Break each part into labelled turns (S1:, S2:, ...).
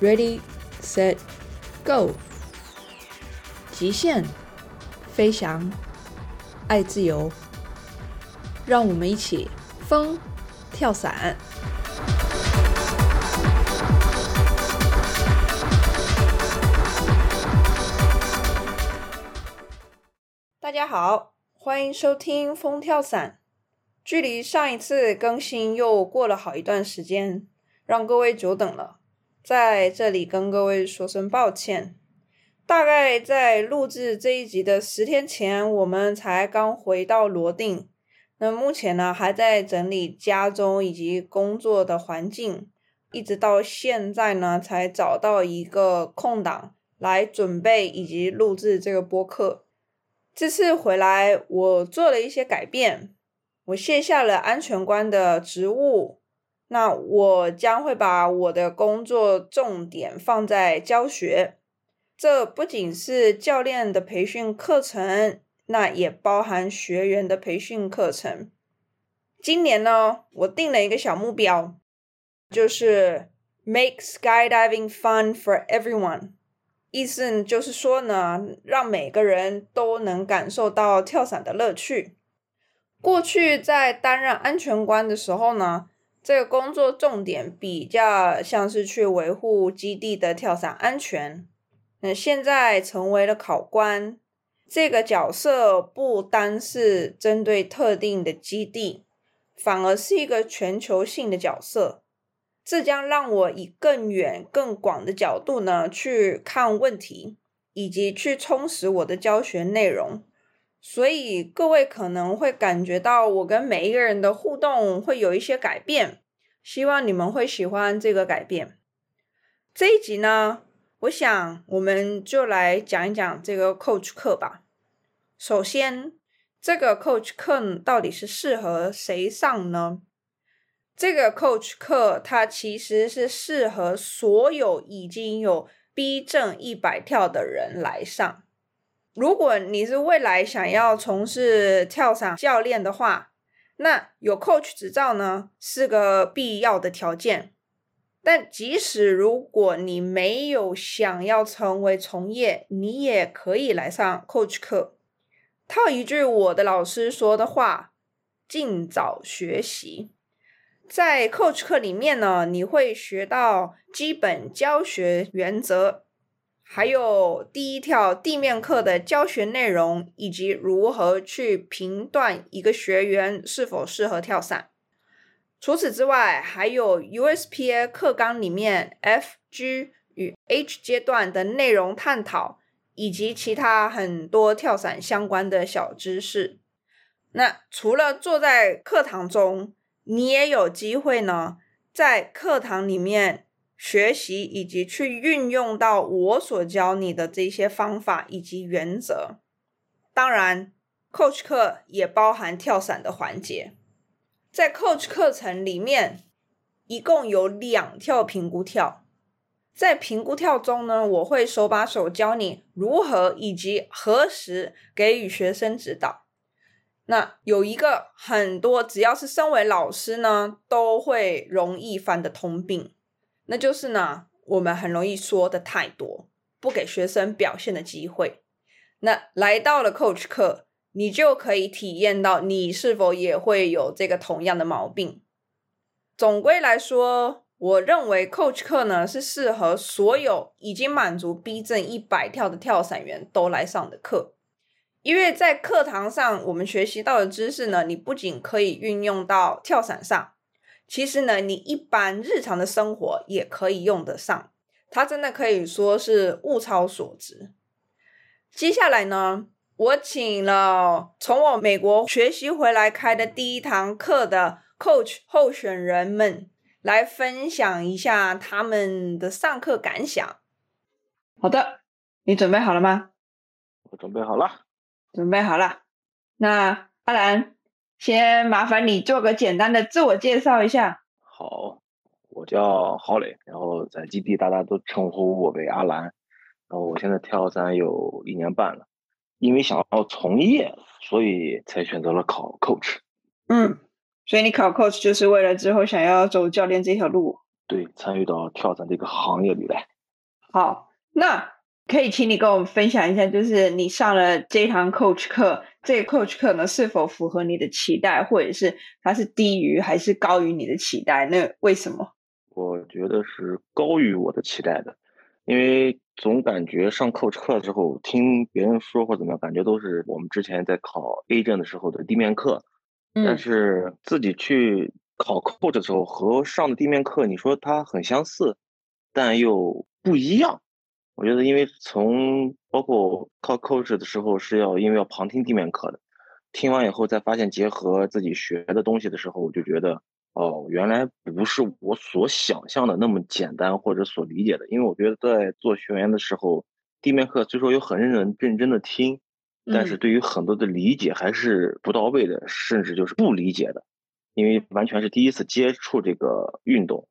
S1: ，Ready, Set, Go！极限飞翔，爱自由，让我们一起风跳伞。大家好，欢迎收听风跳伞。距离上一次更新又过了好一段时间，让各位久等了。在这里跟各位说声抱歉。大概在录制这一集的十天前，我们才刚回到罗定。那目前呢，还在整理家中以及工作的环境，一直到现在呢，才找到一个空档来准备以及录制这个播客。这次回来，我做了一些改变。我卸下了安全官的职务，那我将会把我的工作重点放在教学。这不仅是教练的培训课程，那也包含学员的培训课程。今年呢，我定了一个小目标，就是 make skydiving fun for everyone。意思就是说呢，让每个人都能感受到跳伞的乐趣。过去在担任安全官的时候呢，这个工作重点比较像是去维护基地的跳伞安全。那现在成为了考官，这个角色不单是针对特定的基地，反而是一个全球性的角色。这将让我以更远、更广的角度呢去看问题，以及去充实我的教学内容。所以各位可能会感觉到我跟每一个人的互动会有一些改变，希望你们会喜欢这个改变。这一集呢，我想我们就来讲一讲这个 coach 课吧。首先，这个 coach 课到底是适合谁上呢？这个 coach 课它其实是适合所有已经有 B 证一百跳的人来上。如果你是未来想要从事跳伞教练的话，那有 coach 执照呢是个必要的条件。但即使如果你没有想要成为从业，你也可以来上 coach 课。套一句我的老师说的话：尽早学习。在 coach 课里面呢，你会学到基本教学原则。还有第一跳地面课的教学内容，以及如何去评断一个学员是否适合跳伞。除此之外，还有 USPA 课纲里面 F、G 与 H 阶段的内容探讨，以及其他很多跳伞相关的小知识。那除了坐在课堂中，你也有机会呢，在课堂里面。学习以及去运用到我所教你的这些方法以及原则。当然，coach 课也包含跳伞的环节。在 coach 课程里面，一共有两跳评估跳。在评估跳中呢，我会手把手教你如何以及何时给予学生指导。那有一个很多只要是身为老师呢，都会容易犯的通病。那就是呢，我们很容易说的太多，不给学生表现的机会。那来到了 coach 课，你就可以体验到你是否也会有这个同样的毛病。总归来说，我认为 coach 课呢是适合所有已经满足 B 证一百跳的跳伞员都来上的课，因为在课堂上我们学习到的知识呢，你不仅可以运用到跳伞上。其实呢，你一般日常的生活也可以用得上，它真的可以说是物超所值。接下来呢，我请了从我美国学习回来开的第一堂课的 coach 候选人们来分享一下他们的上课感想。好的，你准备好了吗？
S2: 我准备好了。
S1: 准备好了。那阿兰。先麻烦你做个简单的自我介绍一下。
S2: 好，我叫郝磊，然后在基地大家都称呼我为阿兰。然后我现在跳伞有一年半了，因为想要从业，所以才选择了考 coach。
S1: 嗯，所以你考 coach 就是为了之后想要走教练这条路。
S2: 对，参与到跳伞这个行业里来。
S1: 好，那可以请你跟我们分享一下，就是你上了这堂 coach 课，这个 coach 课呢是否符合你的期待，或者是它是低于还是高于你的期待？那为什么？
S2: 我觉得是高于我的期待的，因为总感觉上 coach 课之后，听别人说或怎么样，感觉都是我们之前在考 A 证的时候的地面课，但是自己去。考 coach 的时候和上的地面课，你说它很相似，但又不一样。我觉得，因为从包括考 coach 的时候是要因为要旁听地面课的，听完以后再发现结合自己学的东西的时候，我就觉得哦，原来不是我所想象的那么简单或者所理解的。因为我觉得在做学员的时候，地面课虽说有很认真认真的听，但是对于很多的理解还是不到位的，甚至就是不理解的。因为完全是第一次接触这个运动，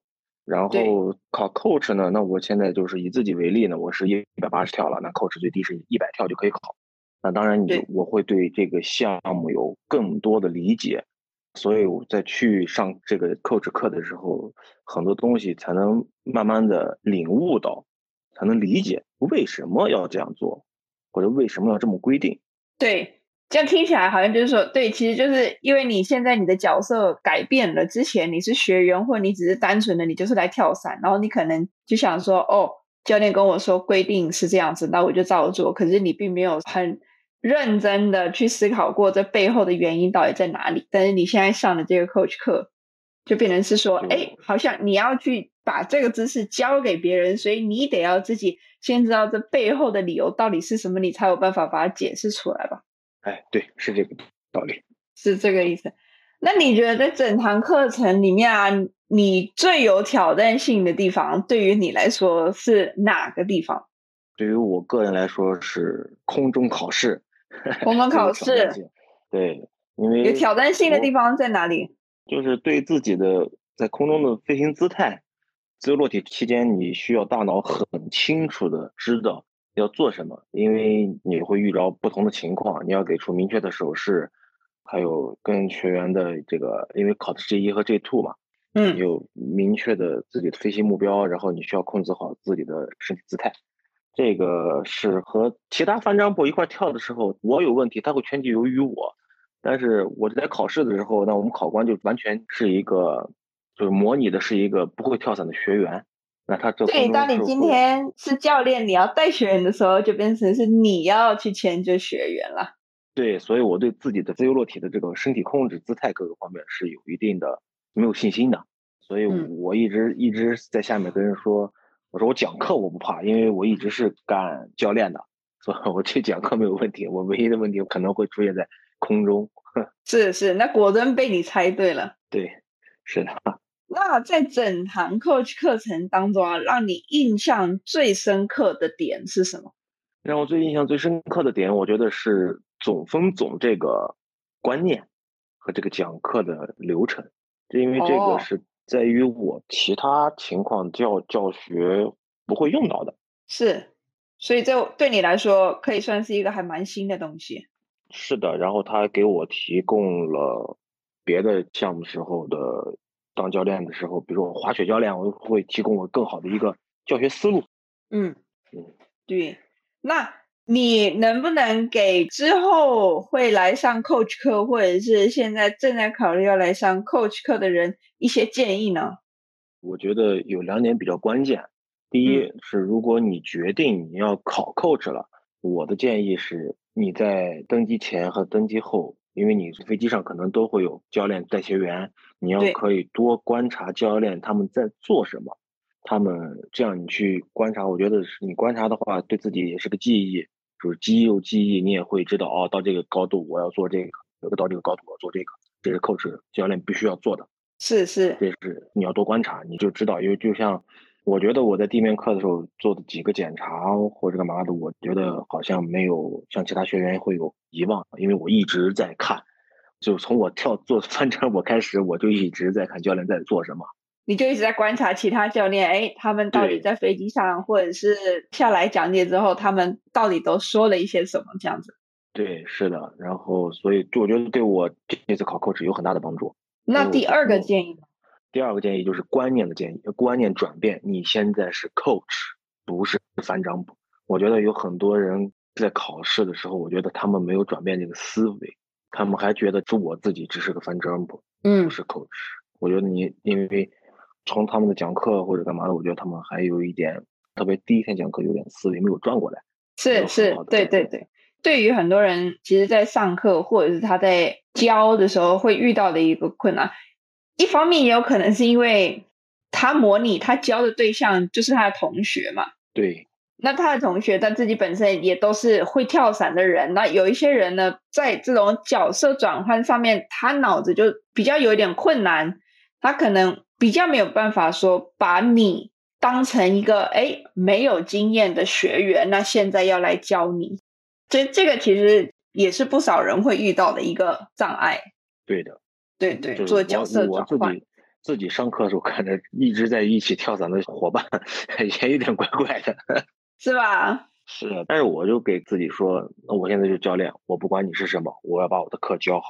S2: 然后考 coach 呢，那我现在就是以自己为例呢，我是一百八十跳了，那 coach 最低是一百跳就可以考。那当然你我会对这个项目有更多的理解，所以我在去上这个 coach 课的时候，很多东西才能慢慢的领悟到，才能理解为什么要这样做，或者为什么要这么规定。
S1: 对。这样听起来好像就是说，对，其实就是因为你现在你的角色改变了。之前你是学员，或你只是单纯的你就是来跳伞，然后你可能就想说，哦，教练跟我说规定是这样子，那我就照做。可是你并没有很认真的去思考过这背后的原因到底在哪里。但是你现在上的这个 coach 课，就变成是说，哎，好像你要去把这个知识教给别人，所以你得要自己先知道这背后的理由到底是什么，你才有办法把它解释出来吧。
S2: 哎，对，是这个道理，
S1: 是这个意思。那你觉得在整堂课程里面啊，你最有挑战性的地方，对于你来说是哪个地方？
S2: 对于我个人来说是空中考试。
S1: 空中考试，
S2: 对，因为
S1: 有挑战性的地方在哪里？
S2: 就是对自己的在空中的飞行姿态，自由落体期间，你需要大脑很清楚的知道。要做什么？因为你会遇着不同的情况，你要给出明确的手势，还有跟学员的这个，因为考的是 J 一和 J two 嘛，
S1: 嗯，
S2: 有明确的自己的飞行目标，然后你需要控制好自己的身体姿态。这个是和其他翻张步一块跳的时候，我有问题，他会全体由于我。但是我在考试的时候，那我们考官就完全是一个，就是模拟的是一个不会跳伞的学员。那他这
S1: 对，当你今天是教练，你要带学员的时候，就变成是你要去牵着学员了。
S2: 对，所以我对自己的自由落体的这个身体控制、姿态各个方面是有一定的没有信心的。所以我一直一直在下面跟人说，我说我讲课我不怕，因为我一直是干教练的，所以我去讲课没有问题。我唯一的问题可能会出现在空中。
S1: 是是，那果真被你猜对了。
S2: 对，是的。
S1: 那在整堂 coach 课程当中啊，让你印象最深刻的点是什么？
S2: 让我最印象最深刻的点，我觉得是总分总这个观念和这个讲课的流程，因为这个是在于我其他情况教教学不会用到的。
S1: 是，所以这对你来说可以算是一个还蛮新的东西。
S2: 是的，然后他给我提供了别的项目时候的。当教练的时候，比如说滑雪教练，我会提供我更好的一个教学思路。
S1: 嗯嗯，对。那你能不能给之后会来上 coach 课，或者是现在正在考虑要来上 coach 课的人一些建议呢？
S2: 我觉得有两点比较关键。第一是，如果你决定你要考 coach 了，我的建议是你在登机前和登机后。因为你飞机上可能都会有教练带学员，你要可以多观察教练他们在做什么，他们这样你去观察，我觉得是你观察的话，对自己也是个记忆，就是肌肉记忆，你也会知道哦，到这个高度我要做这个，到这个高度我要做这个，这是 coach 教练必须要做的。
S1: 是是，
S2: 这是你要多观察，你就知道，因为就像。我觉得我在地面课的时候做的几个检查或者干嘛的，我觉得好像没有像其他学员会有遗忘，因为我一直在看，就从我跳做翻车我开始，我就一直在看教练在做什么。
S1: 你就一直在观察其他教练，哎，他们到底在飞机上或者是下来讲解之后，他们到底都说了一些什么这样子？
S2: 对，是的。然后，所以我觉得对我这次考 coach 有很大的帮助。
S1: 那第二个建议呢？
S2: 第二个建议就是观念的建议，观念转变。你现在是 coach，不是班长。我觉得有很多人在考试的时候，我觉得他们没有转变这个思维，他们还觉得是我自己只是个翻章不，
S1: 嗯，
S2: 不是 coach。我觉得你因为从他们的讲课或者干嘛的，我觉得他们还有一点，特别第一天讲课有点思维没有转过来。
S1: 是是，对对对。对于很多人，其实，在上课或者是他在教的时候会遇到的一个困难。一方面也有可能是因为他模拟他教的对象就是他的同学嘛，
S2: 对。
S1: 那他的同学他自己本身也都是会跳伞的人，那有一些人呢，在这种角色转换上面，他脑子就比较有一点困难，他可能比较没有办法说把你当成一个哎没有经验的学员，那现在要来教你，这这个其实也是不少人会遇到的一个障碍。
S2: 对的。
S1: 对对，做角色转
S2: 换。自己自己上课的时候，看着一直在一起跳伞的伙伴，也有点怪怪的，
S1: 是吧？
S2: 是，但是我就给自己说，那我现在就教练，我不管你是什么，我要把我的课教好，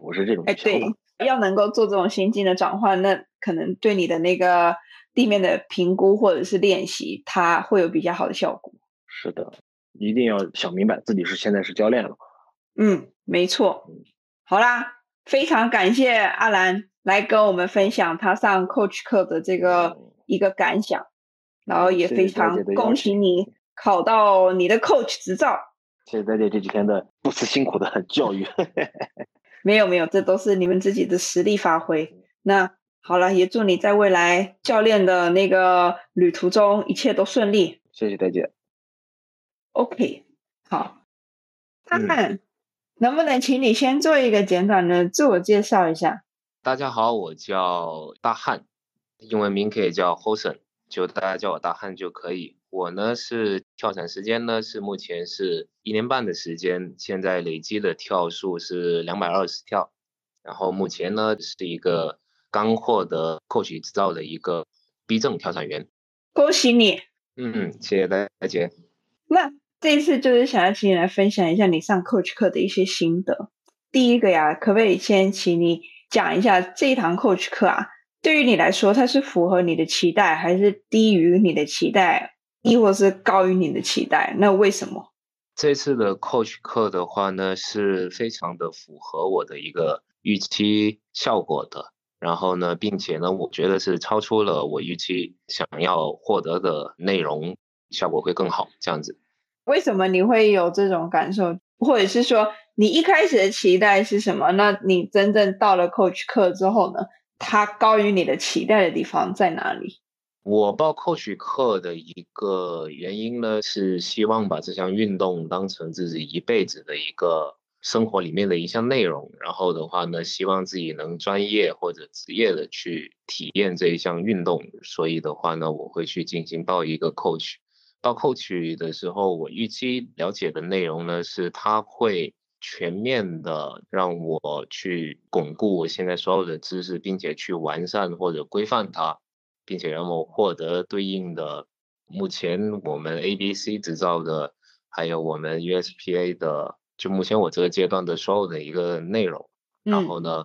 S2: 我是这种。
S1: 哎，对，要能够做这种心境的转换，那可能对你的那个地面的评估或者是练习，它会有比较好的效果。
S2: 是的，一定要想明白自己是现在是教练了。
S1: 嗯，没错。好啦。非常感谢阿兰来跟我们分享他上 coach 课的这个一个感想，然后也非常恭喜你考到你的 coach 执照。
S2: 谢谢大家这几天的不辞辛苦的教育。
S1: 没有没有，这都是你们自己的实力发挥。那好了，也祝你在未来教练的那个旅途中一切都顺利。
S2: 谢谢大家。
S1: OK，好，看看。能不能请你先做一个简短的自我介绍一下？
S3: 大家好，我叫大汉，英文名可以叫 Hosen，就大家叫我大汉就可以。我呢是跳伞时间呢是目前是一年半的时间，现在累积的跳数是两百二十跳，然后目前呢是一个刚获得 coach 执照的一个 B 证跳伞员。
S1: 恭喜你！
S3: 嗯，谢谢大家。
S1: 那。这一次就是想要请你来分享一下你上 coach 课的一些心得。第一个呀，可不可以先请你讲一下这一堂 coach 课啊？对于你来说，它是符合你的期待，还是低于你的期待，亦或是高于你的期待？那为什么？
S3: 这次的 coach 课的话呢，是非常的符合我的一个预期效果的。然后呢，并且呢，我觉得是超出了我预期想要获得的内容，效果会更好。这样子。
S1: 为什么你会有这种感受，或者是说你一开始的期待是什么？那你真正到了 coach 课之后呢？它高于你的期待的地方在哪里？
S3: 我报 coach 课的一个原因呢，是希望把这项运动当成自己一辈子的一个生活里面的一项内容。然后的话呢，希望自己能专业或者职业的去体验这一项运动。所以的话呢，我会去进行报一个 coach。到 coach 的时候，我预期了解的内容呢，是他会全面的让我去巩固我现在所有的知识，并且去完善或者规范它，并且让我获得对应的目前我们 A、B、C 执照的，还有我们 USPA 的，就目前我这个阶段的所有的一个内容。然后呢？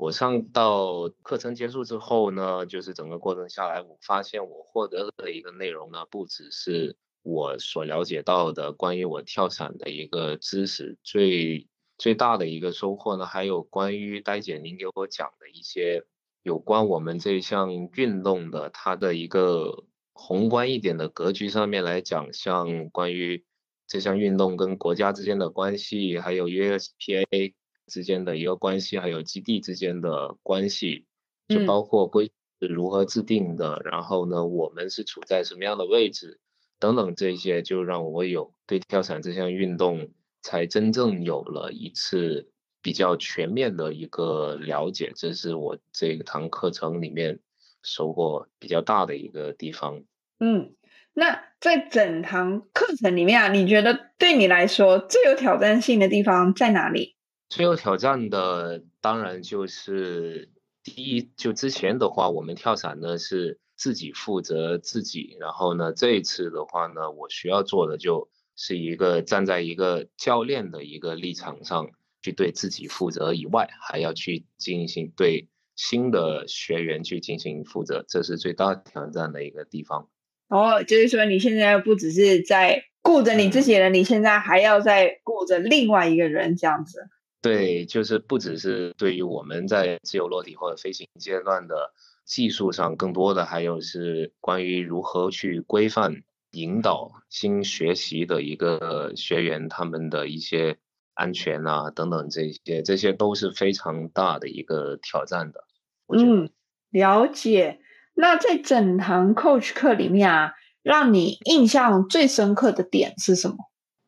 S3: 我上到课程结束之后呢，就是整个过程下来，我发现我获得的一个内容呢，不只是我所了解到的关于我跳伞的一个知识，最最大的一个收获呢，还有关于戴姐您给我讲的一些有关我们这项运动的它的一个宏观一点的格局上面来讲，像关于这项运动跟国家之间的关系，还有 USPA。之间的一个关系，还有基地之间的关系，就包括规是如何制定的，然后呢，我们是处在什么样的位置，等等这些，就让我有对跳伞这项运动才真正有了一次比较全面的一个了解。这是我这堂课程里面收获比较大的一个地方。
S1: 嗯，那在整堂课程里面啊，你觉得对你来说最有挑战性的地方在哪里？
S3: 最有挑战的当然就是第一，就之前的话，我们跳伞呢是自己负责自己，然后呢这一次的话呢，我需要做的就是一个站在一个教练的一个立场上去对自己负责以外，还要去进行对新的学员去进行负责，这是最大挑战的一个地方。
S1: 哦，就是说你现在不只是在顾着你自己人，你现在还要在顾着另外一个人这样子。
S3: 对，就是不只是对于我们在自由落体或者飞行阶段的技术上，更多的还有是关于如何去规范、引导新学习的一个学员他们的一些安全啊等等这些，这些都是非常大的一个挑战的。
S1: 嗯，了解。那在整堂 coach 课里面啊，让你印象最深刻的点是什么？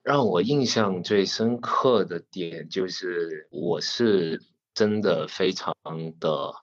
S3: 让我印象最深刻的点就是，我是真的非常的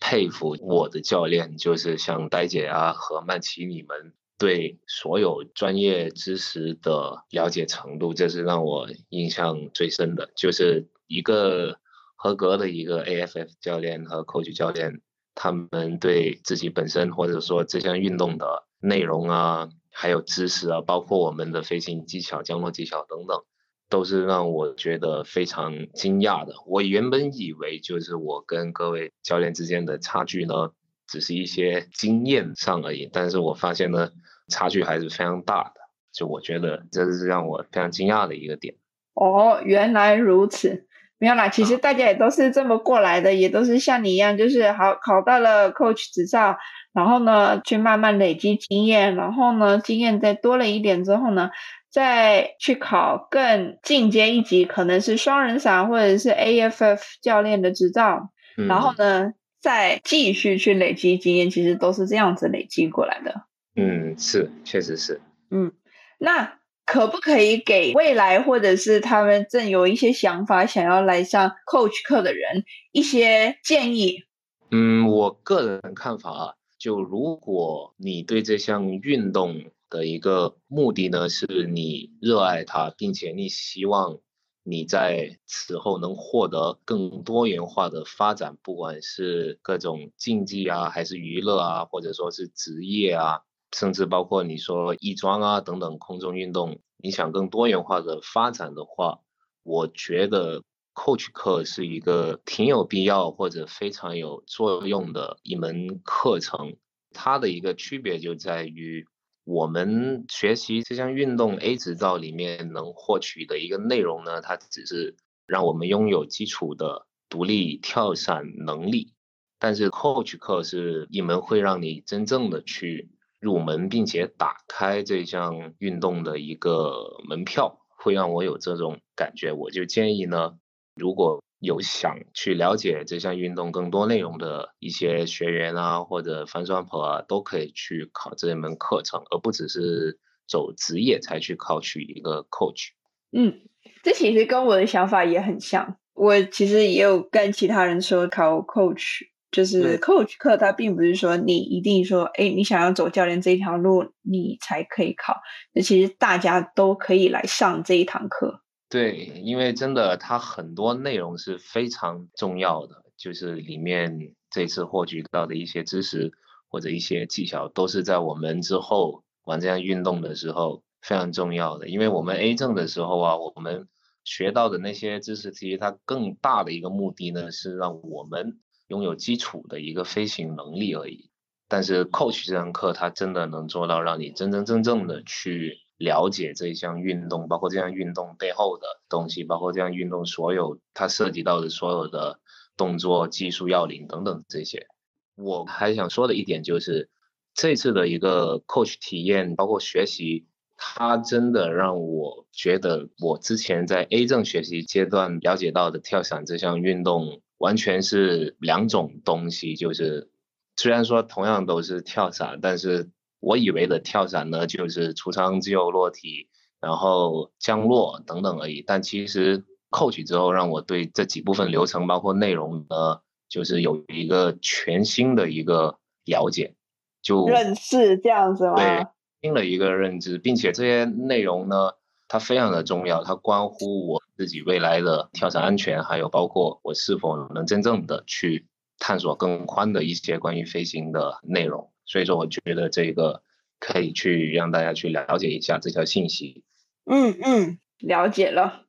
S3: 佩服我的教练，就是像呆姐啊和曼奇你们对所有专业知识的了解程度，这是让我印象最深的。就是一个合格的一个 AFF 教练和 coach 教练，他们对自己本身或者说这项运动的内容啊。还有知识啊，包括我们的飞行技巧、降落技巧等等，都是让我觉得非常惊讶的。我原本以为就是我跟各位教练之间的差距呢，只是一些经验上而已，但是我发现呢，差距还是非常大的。就我觉得这是让我非常惊讶的一个点。
S1: 哦，原来如此。没有啦，其实大家也都是这么过来的，也都是像你一样，就是好考到了 coach 执照，然后呢，去慢慢累积经验，然后呢，经验再多了一点之后呢，再去考更进阶一级，可能是双人伞或者是 AFF 教练的执照，然后呢，再继续去累积经验，其实都是这样子累积过来的。
S3: 嗯，是，确实是。
S1: 嗯，那。可不可以给未来或者是他们正有一些想法想要来上 coach 课的人一些建议？
S3: 嗯，我个人看法啊，就如果你对这项运动的一个目的呢，是你热爱它，并且你希望你在此后能获得更多元化的发展，不管是各种竞技啊，还是娱乐啊，或者说是职业啊。甚至包括你说翼装啊等等空中运动，你想更多元化的发展的话，我觉得 coach 课是一个挺有必要或者非常有作用的一门课程。它的一个区别就在于，我们学习这项运动 A 执照里面能获取的一个内容呢，它只是让我们拥有基础的独立跳伞能力。但是 coach 课是一门会让你真正的去。入门并且打开这项运动的一个门票，会让我有这种感觉。我就建议呢，如果有想去了解这项运动更多内容的一些学员啊，或者翻算婆啊，都可以去考这门课程，而不只是走职业才去考取一个 coach。
S1: 嗯，这其实跟我的想法也很像。我其实也有跟其他人说考 coach。就是 coach 课，它并不是说你一定说，哎，你想要走教练这一条路，你才可以考。那其实大家都可以来上这一堂课。
S3: 对，因为真的，它很多内容是非常重要的，就是里面这次获取到的一些知识或者一些技巧，都是在我们之后玩这项运动的时候非常重要的。因为我们 A 证的时候啊，我们学到的那些知识，其实它更大的一个目的呢，是让我们。拥有基础的一个飞行能力而已，但是 coach 这堂课，它真的能做到让你真真正正的去了解这一项运动，包括这项运动背后的东西，包括这项运动所有它涉及到的所有的动作、技术要领等等这些。我还想说的一点就是，这次的一个 coach 体验，包括学习，它真的让我觉得，我之前在 A 证学习阶段了解到的跳伞这项运动。完全是两种东西，就是虽然说同样都是跳伞，但是我以为的跳伞呢，就是出舱自由落体，然后降落等等而已。但其实扣取之后，让我对这几部分流程包括内容呢，就是有一个全新的一个了解，就
S1: 认识这样子吗？
S3: 对，新的一个认知，并且这些内容呢。它非常的重要，它关乎我自己未来的跳伞安全，还有包括我是否能真正的去探索更宽的一些关于飞行的内容。所以说，我觉得这个可以去让大家去了解一下这条信息。
S1: 嗯嗯，了解了，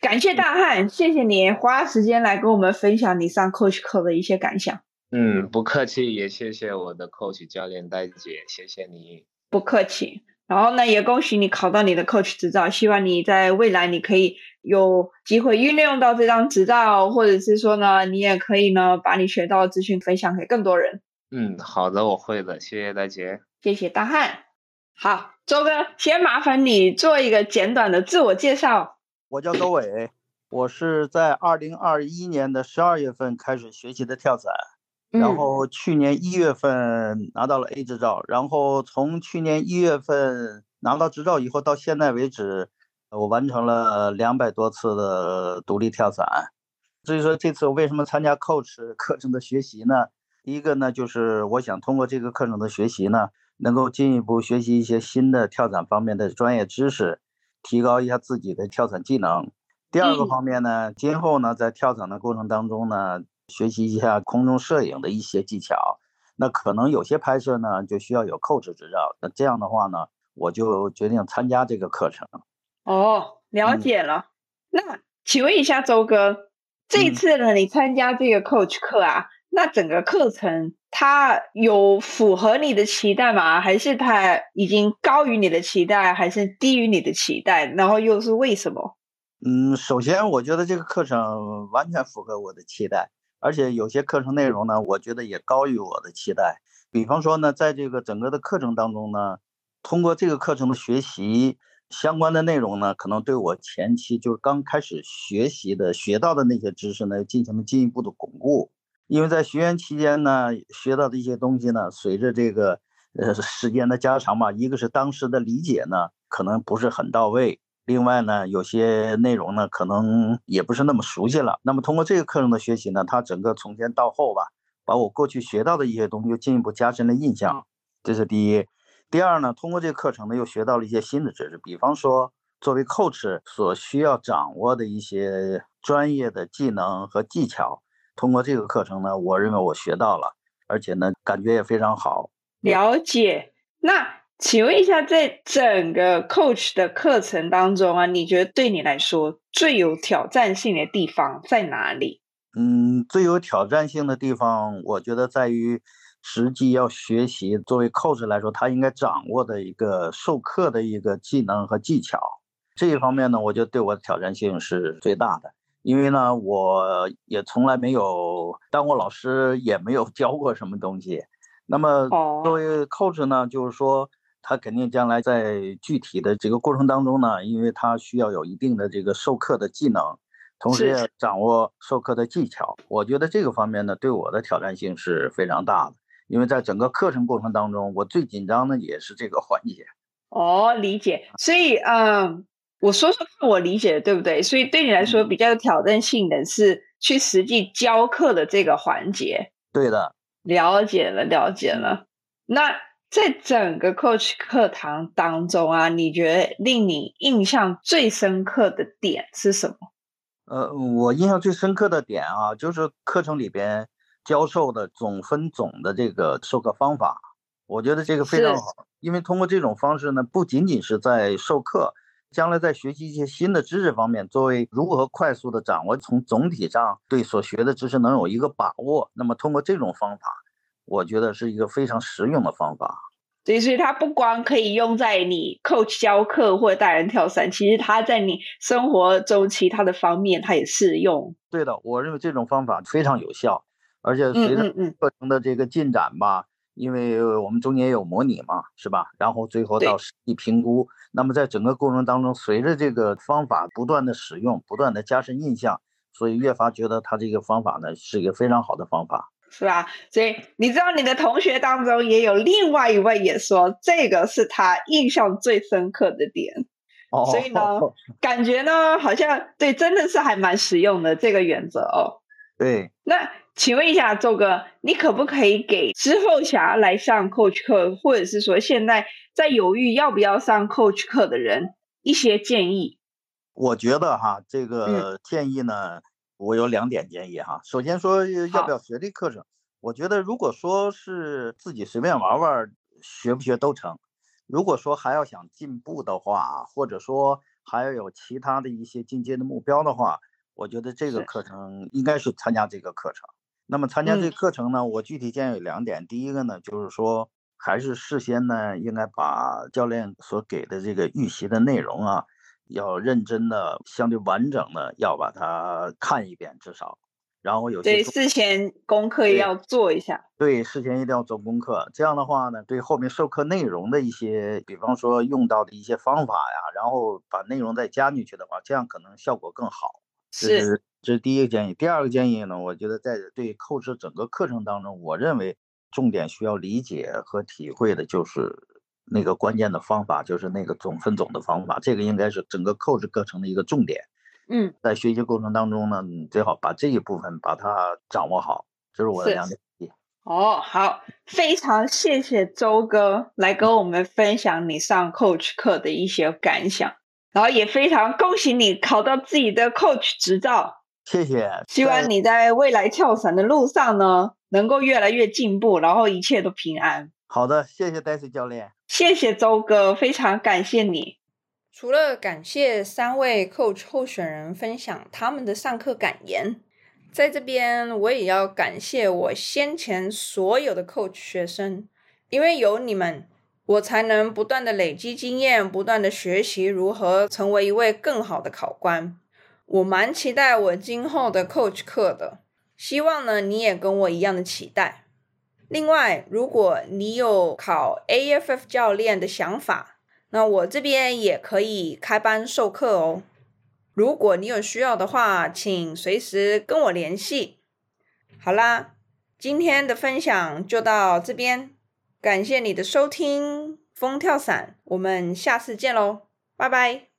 S1: 感谢大汉，谢谢你花时间来跟我们分享你上 coach 课的一些感想。
S3: 嗯，不客气，也谢谢我的 coach 教练戴姐，谢谢你。
S1: 不客气。然后呢，也恭喜你考到你的 coach 执照，希望你在未来你可以有机会运用到这张执照，或者是说呢，你也可以呢把你学到的资讯分享给更多人。
S3: 嗯，好的，我会的，谢谢大姐。
S1: 谢谢大汉。好，周哥，先麻烦你做一个简短的自我介绍。
S4: 我叫周伟，我是在二零二一年的十二月份开始学习的跳伞。然后去年一月份拿到了 A 执照，然后从去年一月份拿到执照以后到现在为止，我完成了两百多次的独立跳伞。所以说这次我为什么参加 Coach 课程的学习呢？第一个呢，就是我想通过这个课程的学习呢，能够进一步学习一些新的跳伞方面的专业知识，提高一下自己的跳伞技能。第二个方面呢，今后呢，在跳伞的过程当中呢。学习一下空中摄影的一些技巧，那可能有些拍摄呢就需要有 coach 执照。那这样的话呢，我就决定参加这个课程。
S1: 哦，了解了。那请问一下周哥，这次呢你参加这个 coach 课啊，那整个课程它有符合你的期待吗？还是它已经高于你的期待，还是低于你的期待？然后又是为什么？
S4: 嗯，首先我觉得这个课程完全符合我的期待。而且有些课程内容呢，我觉得也高于我的期待。比方说呢，在这个整个的课程当中呢，通过这个课程的学习，相关的内容呢，可能对我前期就是刚开始学习的学到的那些知识呢，进行了进一步的巩固。因为在学员期间呢，学到的一些东西呢，随着这个呃时间的加长嘛，一个是当时的理解呢，可能不是很到位。另外呢，有些内容呢，可能也不是那么熟悉了。那么通过这个课程的学习呢，它整个从前到后吧，把我过去学到的一些东西又进一步加深了印象，这是第一。第二呢，通过这个课程呢，又学到了一些新的知识，比方说作为 coach 所需要掌握的一些专业的技能和技巧。通过这个课程呢，我认为我学到了，而且呢，感觉也非常好。
S1: 了解，那。请问一下，在整个 coach 的课程当中啊，你觉得对你来说最有挑战性的地方在哪里？
S4: 嗯，最有挑战性的地方，我觉得在于实际要学习。作为 coach 来说，他应该掌握的一个授课的一个技能和技巧。这一方面呢，我觉得对我的挑战性是最大的。因为呢，我也从来没有当过老师，也没有教过什么东西。那么作为 coach 呢，就是说。他肯定将来在具体的这个过程当中呢，因为他需要有一定的这个授课的技能，同时也掌握授课的技巧。我觉得这个方面呢，对我的挑战性是非常大的，因为在整个课程过程当中，我最紧张的也是这个环节。
S1: 哦，理解。所以，嗯，我说说看我理解的对不对？所以对你来说比较有挑战性的是去实际教课的这个环节。
S4: 对的。
S1: 了解了，了解了。那。在整个 coach 课堂当中啊，你觉得令你印象最深刻的点是什么？
S4: 呃，我印象最深刻的点啊，就是课程里边教授的总分总的这个授课方法，我觉得这个非常好。因为通过这种方式呢，不仅仅是在授课，将来在学习一些新的知识方面，作为如何快速的掌握，从总体上对所学的知识能有一个把握，那么通过这种方法。我觉得是一个非常实用的方法。
S1: 对，所以它不光可以用在你 coach 教课或者带人跳伞，其实它在你生活中其他的方面它也适用。
S4: 对的，我认为这种方法非常有效，而且随着课程的这个进展吧，因为我们中间有模拟嘛，是吧？然后最后到实际评估，那么在整个过程当中，随着这个方法不断的使用，不断的加深印象，所以越发觉得它这个方法呢是一个非常好的方法。
S1: 是吧？所以你知道你的同学当中也有另外一位也说这个是他印象最深刻的点，哦所以呢，感觉呢好像对，真的是还蛮实用的这个原则哦。
S4: 对，
S1: 那请问一下周哥，你可不可以给之后想要来上 coach 课，或者是说现在在犹豫要不要上 coach 课的人一些建议？
S4: 我觉得哈，这个建议呢。我有两点建议哈，首先说要不要学这课程，我觉得如果说是自己随便玩玩，学不学都成。如果说还要想进步的话，或者说还要有其他的一些进阶的目标的话，我觉得这个课程应该是参加这个课程。那么参加这
S5: 个
S4: 课程呢，我具体建议有两点。第一个呢，就是说还是事先呢，应该把教练所给的这个预习的内容啊，要认真的、相对完整的要把它看一遍，至少。然后有些
S5: 对，事前功课
S4: 对
S5: 要做一下。
S4: 对，事前一定要做功课。这样的话呢，对后面授课内容的一些，比方说用到的一些方法呀，然后把内容再加进去的话，这样可能效果更好。这
S5: 是，
S4: 这是第一个建议。第二个建议呢，我觉得在对 coach 整个课程当中，我认为重点需要理解和体会的就是那个关键的方法，就是那个总分总的方法。这个应该是整个 coach 课程的一个重点。
S5: 嗯，
S4: 在学习过程当中呢，你最好把这一部分把它掌握好。这是我的两点。
S5: 哦，好，非常谢谢周哥来跟我们分享你上 coach 课的一些感想，然后也非常恭喜你考到自己的 coach 执照。
S4: 谢谢。
S5: 希望你在未来跳伞的路上呢，能够越来越进步，然后一切都平安。
S4: 好的，谢谢戴斯教练。
S5: 谢谢周哥，非常感谢你。
S1: 除了感谢三位 coach 候选人分享他们的上课感言，在这边我也要感谢我先前所有的 coach 学生，因为有你们，我才能不断的累积经验，不断的学习如何成为一位更好的考官。我蛮期待我今后的 coach 课的，希望呢你也跟我一样的期待。另外，如果你有考 AFF 教练的想法，那我这边也可以开班授课哦。如果你有需要的话，请随时跟我联系。好啦，今天的分享就到这边，感谢你的收听，风跳伞，我们下次见喽，拜拜。